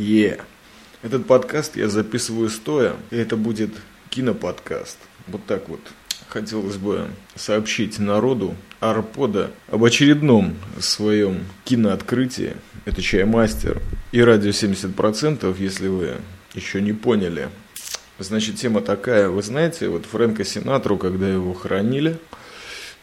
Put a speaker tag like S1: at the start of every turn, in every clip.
S1: Е. Этот подкаст я записываю стоя, и это будет киноподкаст. Вот так вот. Хотелось бы сообщить народу Арпода об очередном своем кинооткрытии. Это Чаймастер и радио 70%, если вы еще не поняли. Значит, тема такая, вы знаете, вот Фрэнка Синатру, когда его хоронили,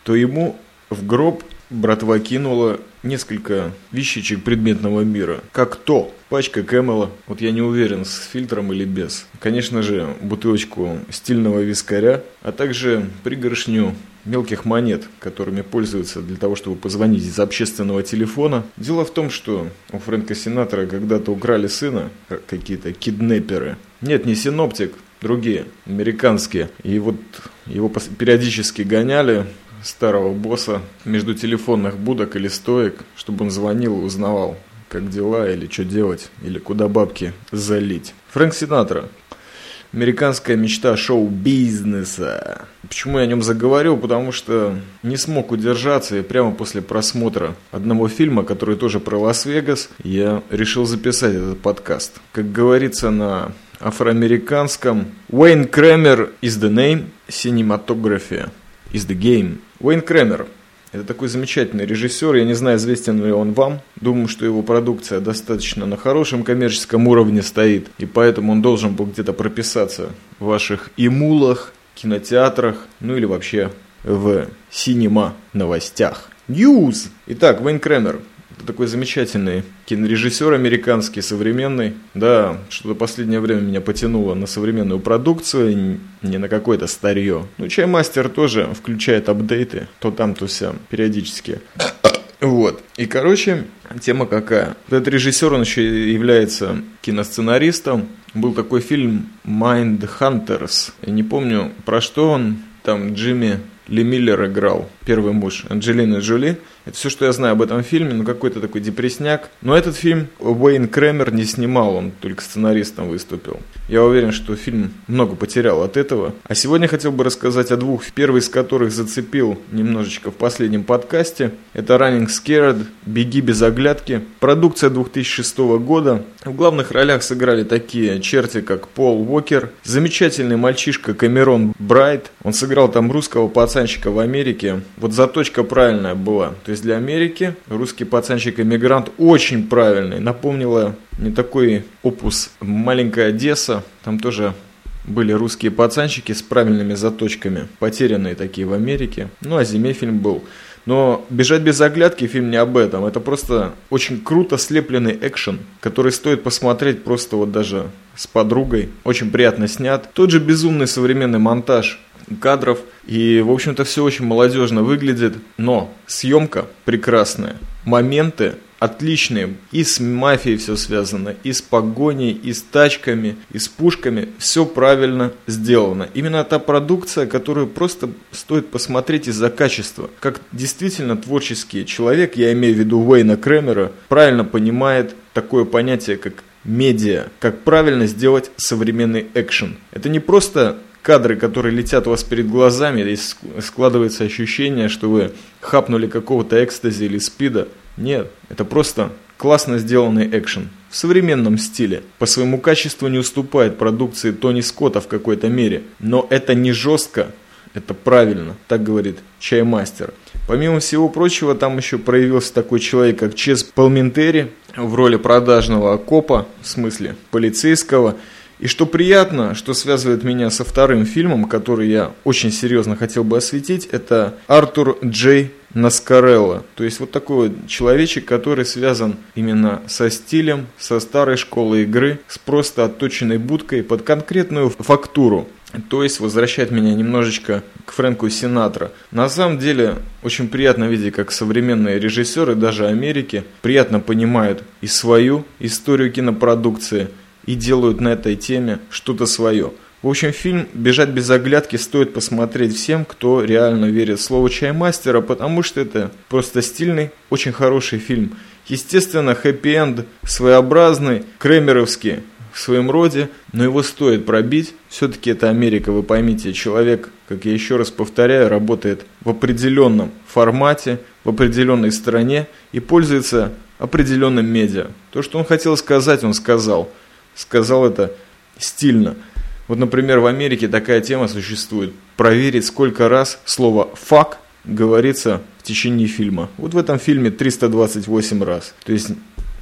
S1: то ему в гроб братва кинула несколько вещичек предметного мира. Как то, пачка Кэмела, вот я не уверен, с фильтром или без. Конечно же, бутылочку стильного вискаря, а также пригоршню мелких монет, которыми пользуются для того, чтобы позвонить из общественного телефона. Дело в том, что у Фрэнка Синатора когда-то украли сына, какие-то киднеперы. Нет, не синоптик, другие, американские. И вот его периодически гоняли, старого босса между телефонных будок или стоек, чтобы он звонил и узнавал, как дела или что делать, или куда бабки залить. Фрэнк Синатра. Американская мечта шоу-бизнеса. Почему я о нем заговорил? Потому что не смог удержаться и прямо после просмотра одного фильма, который тоже про Лас-Вегас, я решил записать этот подкаст. Как говорится на афроамериканском, Уэйн Кремер is the name, синематография is the game. Уэйн Кремер. Это такой замечательный режиссер, я не знаю, известен ли он вам. Думаю, что его продукция достаточно на хорошем коммерческом уровне стоит, и поэтому он должен был где-то прописаться в ваших имулах, кинотеатрах, ну или вообще в синема новостях. Ньюз! Итак, Уэйн Кремер – такой замечательный кинорежиссер американский, современный. Да, что-то последнее время меня потянуло на современную продукцию, не на какое-то старье. Ну, Чаймастер тоже включает апдейты, то там, то сям, периодически. Вот. И, короче, тема какая. Этот режиссер, он еще является киносценаристом. Был такой фильм Mind Hunters. Я не помню, про что он. Там Джимми Ли Миллер играл, первый муж Анджелины Джоли. Это все, что я знаю об этом фильме, ну какой-то такой депресняк. Но этот фильм Уэйн Кремер не снимал, он только сценаристом выступил. Я уверен, что фильм много потерял от этого. А сегодня хотел бы рассказать о двух, первый из которых зацепил немножечко в последнем подкасте. Это Running Scared, Беги без оглядки. Продукция 2006 года. В главных ролях сыграли такие черти, как Пол Уокер, замечательный мальчишка Камерон Брайт. Он сыграл там русского пацанчика в Америке. Вот заточка правильная была. То есть для Америки. Русский пацанчик-иммигрант очень правильный. Напомнила не такой опус «Маленькая Одесса». Там тоже были русские пацанчики с правильными заточками, потерянные такие в Америке. Ну, о зиме фильм был. Но «Бежать без оглядки» фильм не об этом. Это просто очень круто слепленный экшен, который стоит посмотреть просто вот даже с подругой. Очень приятно снят. Тот же безумный современный монтаж кадров. И, в общем-то, все очень молодежно выглядит. Но съемка прекрасная. Моменты отличные. И с мафией все связано, и с погоней, и с тачками, и с пушками. Все правильно сделано. Именно та продукция, которую просто стоит посмотреть из-за качества. Как действительно творческий человек, я имею в виду Уэйна Кремера, правильно понимает такое понятие, как медиа, как правильно сделать современный экшен. Это не просто кадры, которые летят у вас перед глазами, и складывается ощущение, что вы хапнули какого-то экстази или спида. Нет, это просто классно сделанный экшен. В современном стиле. По своему качеству не уступает продукции Тони Скотта в какой-то мере. Но это не жестко, это правильно, так говорит Чаймастер. Помимо всего прочего, там еще проявился такой человек, как Чес Палментери в роли продажного копа, в смысле полицейского – и что приятно, что связывает меня со вторым фильмом, который я очень серьезно хотел бы осветить, это Артур Джей Наскарелло. То есть вот такой вот человечек, который связан именно со стилем, со старой школой игры, с просто отточенной будкой под конкретную фактуру. То есть возвращает меня немножечко к Фрэнку Синатра. На самом деле очень приятно видеть, как современные режиссеры даже Америки приятно понимают и свою историю кинопродукции – и делают на этой теме что-то свое. В общем, фильм «Бежать без оглядки» стоит посмотреть всем, кто реально верит в слово «Чаймастера», потому что это просто стильный, очень хороший фильм. Естественно, хэппи-энд своеобразный, кремеровский в своем роде, но его стоит пробить. Все-таки это Америка, вы поймите, человек, как я еще раз повторяю, работает в определенном формате, в определенной стране и пользуется определенным медиа. То, что он хотел сказать, он сказал. Сказал это стильно. Вот, например, в Америке такая тема существует. Проверить, сколько раз слово «фак» говорится в течение фильма. Вот в этом фильме 328 раз. То есть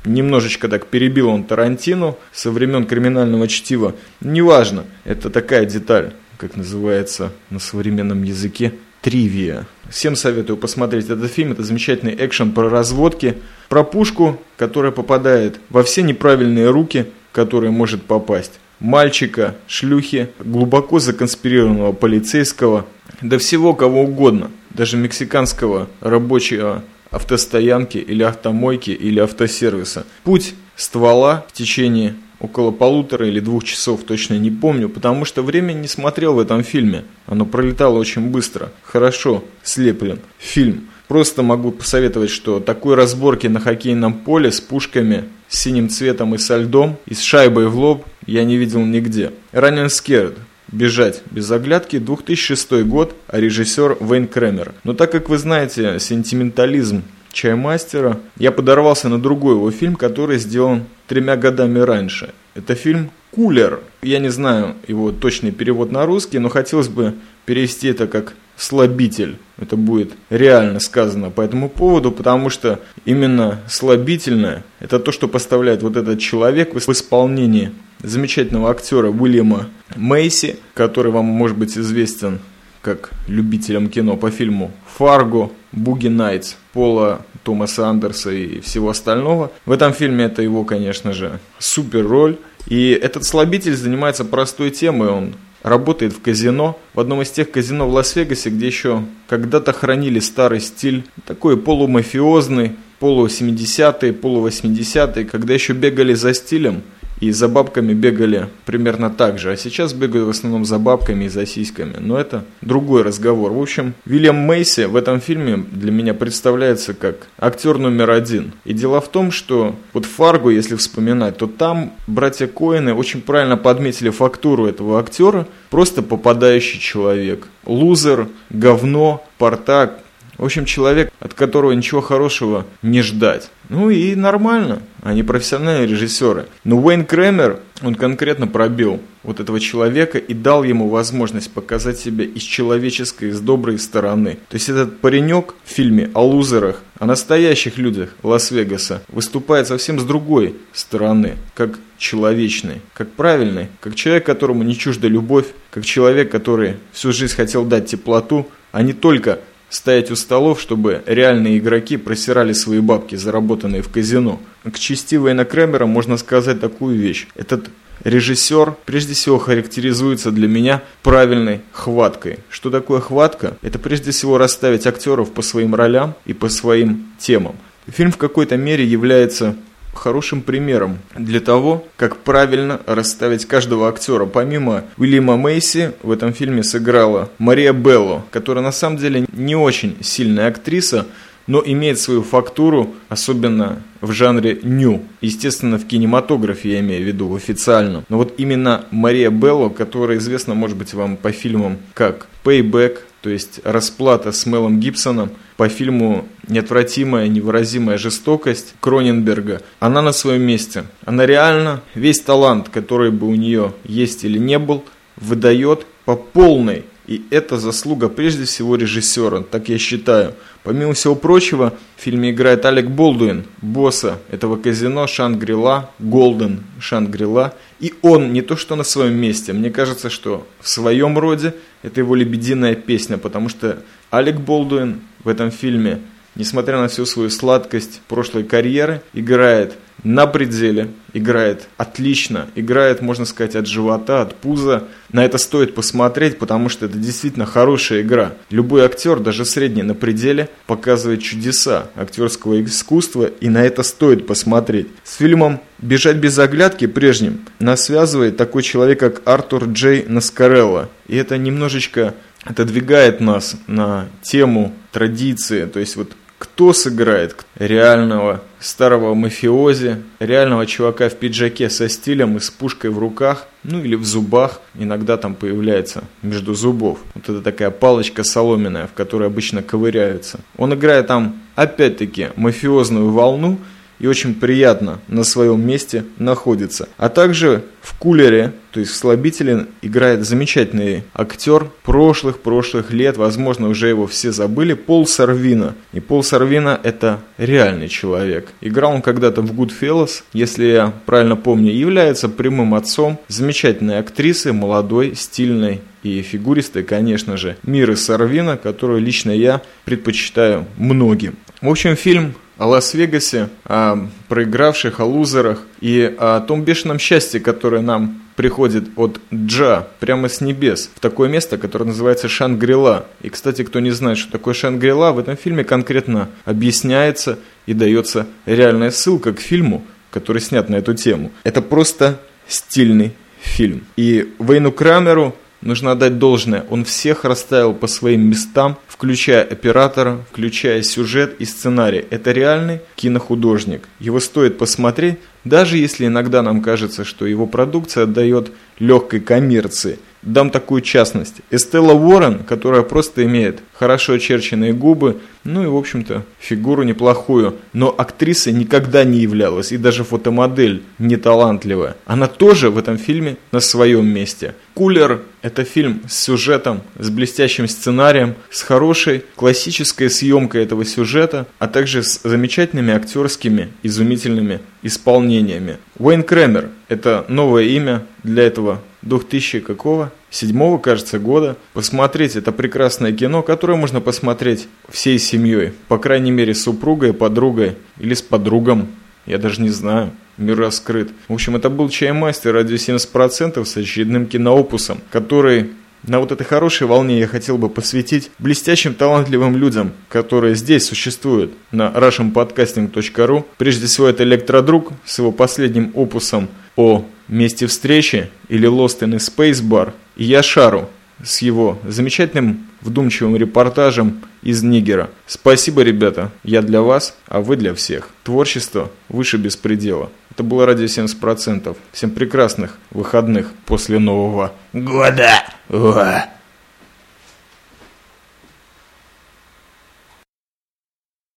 S1: немножечко так перебил он Тарантину со времен криминального чтива. Неважно, это такая деталь, как называется на современном языке, тривия. Всем советую посмотреть этот фильм. Это замечательный экшен про разводки, про пушку, которая попадает во все неправильные руки, которые может попасть. Мальчика, шлюхи, глубоко законспирированного полицейского, да всего кого угодно, даже мексиканского рабочего автостоянки или автомойки или автосервиса. Путь ствола в течение около полутора или двух часов, точно не помню, потому что время не смотрел в этом фильме. Оно пролетало очень быстро. Хорошо слеплен фильм. Просто могу посоветовать, что такой разборки на хоккейном поле с пушками, с синим цветом и со льдом, и с шайбой в лоб я не видел нигде. Ранен Скерд. «Бежать без оглядки» 2006 год, а режиссер Вейн Кремер. Но так как вы знаете сентиментализм Чаймастера, я подорвался на другой его фильм, который сделан тремя годами раньше. Это фильм «Кулер». Я не знаю его точный перевод на русский, но хотелось бы перевести это как слабитель. Это будет реально сказано по этому поводу, потому что именно слабительное – это то, что поставляет вот этот человек в исполнении замечательного актера Уильяма Мейси, который вам может быть известен как любителям кино по фильму «Фарго», «Буги Найтс», Пола Томаса Андерса и всего остального. В этом фильме это его, конечно же, супер роль. И этот слабитель занимается простой темой, он работает в казино, в одном из тех казино в Лас-Вегасе, где еще когда-то хранили старый стиль, такой полумафиозный, полу-70-е, полу-80-е, когда еще бегали за стилем – и за бабками бегали примерно так же, а сейчас бегают в основном за бабками и за сиськами. Но это другой разговор. В общем, Вильям Мейси в этом фильме для меня представляется как актер номер один. И дело в том, что вот Фарго, если вспоминать, то там братья Коины очень правильно подметили фактуру этого актера, просто попадающий человек. Лузер, говно, портак, в общем, человек, от которого ничего хорошего не ждать. Ну и нормально, они профессиональные режиссеры. Но Уэйн Кремер, он конкретно пробил вот этого человека и дал ему возможность показать себя из человеческой, из доброй стороны. То есть этот паренек в фильме о лузерах, о настоящих людях Лас-Вегаса выступает совсем с другой стороны, как человечный, как правильный, как человек, которому не чужда любовь, как человек, который всю жизнь хотел дать теплоту, а не только стоять у столов, чтобы реальные игроки просирали свои бабки, заработанные в казино. К чести Вейна Кремера можно сказать такую вещь. Этот режиссер прежде всего характеризуется для меня правильной хваткой. Что такое хватка? Это прежде всего расставить актеров по своим ролям и по своим темам. Фильм в какой-то мере является хорошим примером для того, как правильно расставить каждого актера. Помимо Уильяма Мейси в этом фильме сыграла Мария Белло, которая на самом деле не очень сильная актриса, но имеет свою фактуру, особенно в жанре ню. Естественно, в кинематографе я имею в виду, в официальном. Но вот именно Мария Белло, которая известна, может быть, вам по фильмам как «Payback», то есть «Расплата» с Мелом Гибсоном, по фильму «Неотвратимая, невыразимая жестокость» Кроненберга, она на своем месте. Она реально весь талант, который бы у нее есть или не был, выдает по полной. И это заслуга прежде всего режиссера, так я считаю. Помимо всего прочего, в фильме играет Алек Болдуин, босса этого казино Шангрила, Голден Шангрила. И он не то что на своем месте, мне кажется, что в своем роде это его лебединая песня, потому что Алек Болдуин в этом фильме, несмотря на всю свою сладкость прошлой карьеры, играет на пределе, играет отлично, играет, можно сказать, от живота, от пуза. На это стоит посмотреть, потому что это действительно хорошая игра. Любой актер, даже средний на пределе, показывает чудеса актерского искусства, и на это стоит посмотреть. С фильмом «Бежать без оглядки» прежним нас связывает такой человек, как Артур Джей Наскарелло. И это немножечко отодвигает нас на тему традиции, то есть вот кто сыграет реального старого мафиози, реального чувака в пиджаке со стилем и с пушкой в руках, ну или в зубах, иногда там появляется между зубов. Вот это такая палочка соломенная, в которой обычно ковыряются. Он играет там, опять-таки, мафиозную волну, и очень приятно на своем месте находится. А также в кулере, то есть в слабителе, играет замечательный актер прошлых-прошлых лет, возможно, уже его все забыли, Пол Сарвина. И Пол Сарвина это реальный человек. Играл он когда-то в Goodfellas, если я правильно помню, является прямым отцом замечательной актрисы, молодой, стильной и фигуристой, конечно же, Миры Сарвина, которую лично я предпочитаю многим. В общем, фильм о Лас-Вегасе, о проигравших, о лузерах и о том бешеном счастье, которое нам приходит от Джа прямо с небес в такое место, которое называется Шангрила. И, кстати, кто не знает, что такое Шангрила, в этом фильме конкретно объясняется и дается реальная ссылка к фильму, который снят на эту тему. Это просто стильный фильм. И Вейну Крамеру нужно отдать должное. Он всех расставил по своим местам, включая оператора, включая сюжет и сценарий. Это реальный кинохудожник. Его стоит посмотреть, даже если иногда нам кажется, что его продукция отдает легкой коммерции. Дам такую частность. Эстелла Уоррен, которая просто имеет хорошо очерченные губы, ну и, в общем-то, фигуру неплохую, но актрисой никогда не являлась, и даже фотомодель не талантливая. Она тоже в этом фильме на своем месте. «Кулер» — это фильм с сюжетом, с блестящим сценарием, с хорошей классической съемкой этого сюжета, а также с замечательными актерскими, изумительными исполнениями. Уэйн Кремер – это новое имя для этого 2000 какого? Седьмого, кажется, года. Посмотреть это прекрасное кино, которое можно посмотреть всей семьей. По крайней мере, с супругой, подругой или с подругом. Я даже не знаю. Мир раскрыт. В общем, это был Чаймастер радио 70% с очередным киноопусом, который на вот этой хорошей волне я хотел бы посвятить блестящим талантливым людям, которые здесь существуют на russianpodcasting.ru. Прежде всего, это Электродруг с его последним опусом о месте встречи или Lost in Space Bar, и Шару с его замечательным вдумчивым репортажем из Нигера. Спасибо, ребята, я для вас, а вы для всех. Творчество выше беспредела. Это было радио 70%. Всем прекрасных выходных после Нового года.